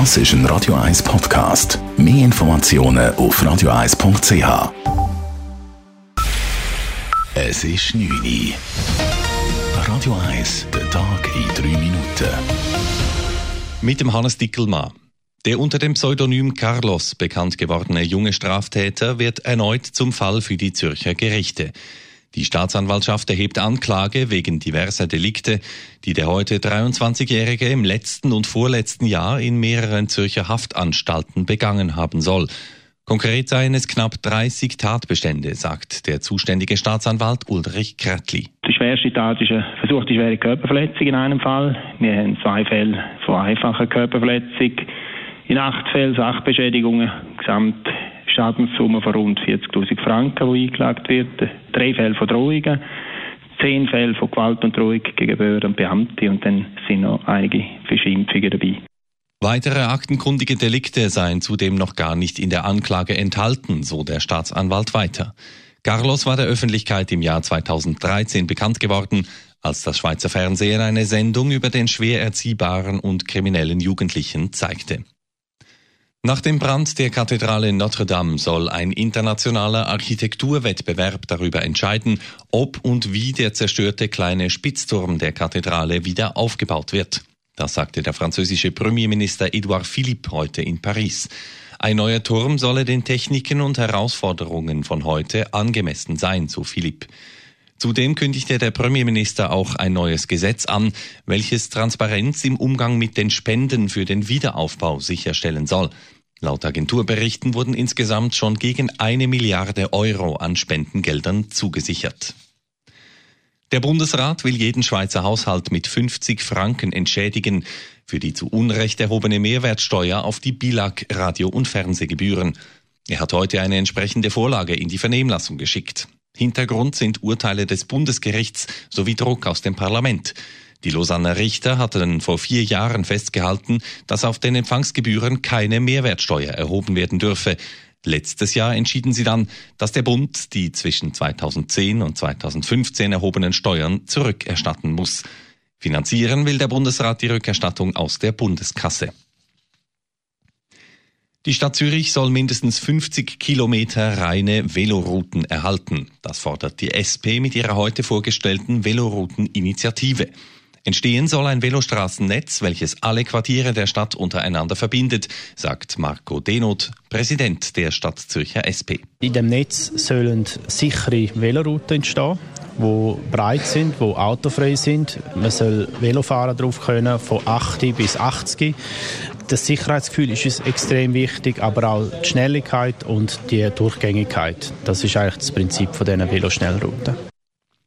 Das ist ein Radio 1 Podcast. Mehr Informationen auf radio1.ch. Es ist 9 Uhr. Radio 1, der Tag in 3 Minuten. Mit dem Hannes Dickelmann. Der unter dem Pseudonym Carlos bekannt gewordene junge Straftäter wird erneut zum Fall für die Zürcher Gerichte. Die Staatsanwaltschaft erhebt Anklage wegen diverser Delikte, die der heute 23-Jährige im letzten und vorletzten Jahr in mehreren Zürcher Haftanstalten begangen haben soll. Konkret seien es knapp 30 Tatbestände, sagt der zuständige Staatsanwalt Ulrich Kretli. Die schwerste Tat ist eine versuchte schwere Körperverletzung in einem Fall. Wir haben zwei Fälle von einfacher Körperverletzung. In acht Fällen Sachbeschädigungen. Gesamt Schadenssumme von rund 40.000 Franken, die eingelagt wird. Drei Fälle von Drohungen, zehn Fälle von Gewalt und Drohung gegen Behörden und Beamte und dann sind noch einige Verschimpfungen dabei. Weitere aktenkundige Delikte seien zudem noch gar nicht in der Anklage enthalten, so der Staatsanwalt weiter. Carlos war der Öffentlichkeit im Jahr 2013 bekannt geworden, als das Schweizer Fernsehen eine Sendung über den schwer erziehbaren und kriminellen Jugendlichen zeigte. Nach dem Brand der Kathedrale Notre Dame soll ein internationaler Architekturwettbewerb darüber entscheiden, ob und wie der zerstörte kleine Spitzturm der Kathedrale wieder aufgebaut wird. Das sagte der französische Premierminister Edouard Philippe heute in Paris. Ein neuer Turm solle den Techniken und Herausforderungen von heute angemessen sein, so Philippe. Zudem kündigte der Premierminister auch ein neues Gesetz an, welches Transparenz im Umgang mit den Spenden für den Wiederaufbau sicherstellen soll. Laut Agenturberichten wurden insgesamt schon gegen eine Milliarde Euro an Spendengeldern zugesichert. Der Bundesrat will jeden Schweizer Haushalt mit 50 Franken entschädigen für die zu Unrecht erhobene Mehrwertsteuer auf die BILAG Radio- und Fernsehgebühren. Er hat heute eine entsprechende Vorlage in die Vernehmlassung geschickt. Hintergrund sind Urteile des Bundesgerichts sowie Druck aus dem Parlament. Die Lausanner Richter hatten vor vier Jahren festgehalten, dass auf den Empfangsgebühren keine Mehrwertsteuer erhoben werden dürfe. Letztes Jahr entschieden sie dann, dass der Bund die zwischen 2010 und 2015 erhobenen Steuern zurückerstatten muss. Finanzieren will der Bundesrat die Rückerstattung aus der Bundeskasse. Die Stadt Zürich soll mindestens 50 Kilometer reine Velorouten erhalten. Das fordert die SP mit ihrer heute vorgestellten Velorouten-Initiative. Entstehen soll ein Velostraßennetz, welches alle Quartiere der Stadt untereinander verbindet, sagt Marco Denoth, Präsident der Stadt Zürcher SP. In dem Netz sollen sichere Velorouten entstehen die breit sind, die autofrei sind. Man soll Velofahren drauf können, von 80 bis 80. Das Sicherheitsgefühl ist uns extrem wichtig, aber auch die Schnelligkeit und die Durchgängigkeit. Das ist eigentlich das Prinzip von diesen Veloschnellrouten.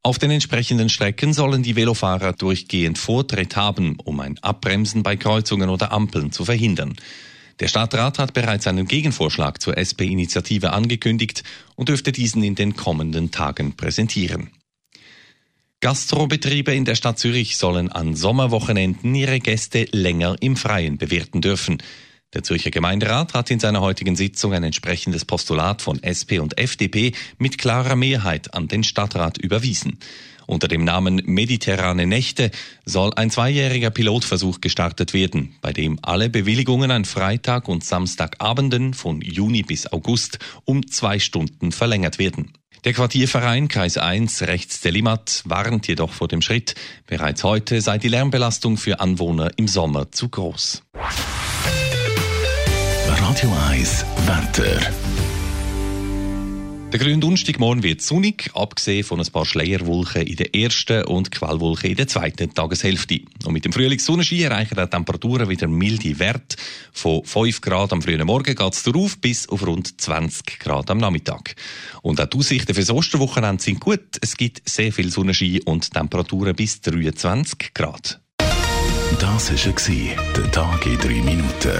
Auf den entsprechenden Strecken sollen die Velofahrer durchgehend Vortritt haben, um ein Abbremsen bei Kreuzungen oder Ampeln zu verhindern. Der Stadtrat hat bereits einen Gegenvorschlag zur SP-Initiative angekündigt und dürfte diesen in den kommenden Tagen präsentieren. Gastrobetriebe in der Stadt Zürich sollen an Sommerwochenenden ihre Gäste länger im Freien bewirten dürfen. Der Zürcher Gemeinderat hat in seiner heutigen Sitzung ein entsprechendes Postulat von SP und FDP mit klarer Mehrheit an den Stadtrat überwiesen. Unter dem Namen Mediterrane Nächte soll ein zweijähriger Pilotversuch gestartet werden, bei dem alle Bewilligungen an Freitag und Samstagabenden von Juni bis August um zwei Stunden verlängert werden. Der Quartierverein Kreis 1 rechts der Limmat warnt jedoch vor dem Schritt. Bereits heute sei die Lärmbelastung für Anwohner im Sommer zu groß. Radio 1 Wetter. Der grüne Donnerstagmorgen wird sonnig, abgesehen von ein paar Schleierwolken in der ersten und Quellwolken in der zweiten Tageshälfte. Und mit dem Frühlingssonnenschein erreichen die Temperaturen wieder milde Werte. Von 5 Grad am frühen Morgen geht es darauf bis auf rund 20 Grad am Nachmittag. Und auch die Aussichten für das Osterwochenende sind gut. Es gibt sehr viel Sonnenschein und Temperaturen bis 23 Grad. Das war der Tag in drei Minuten.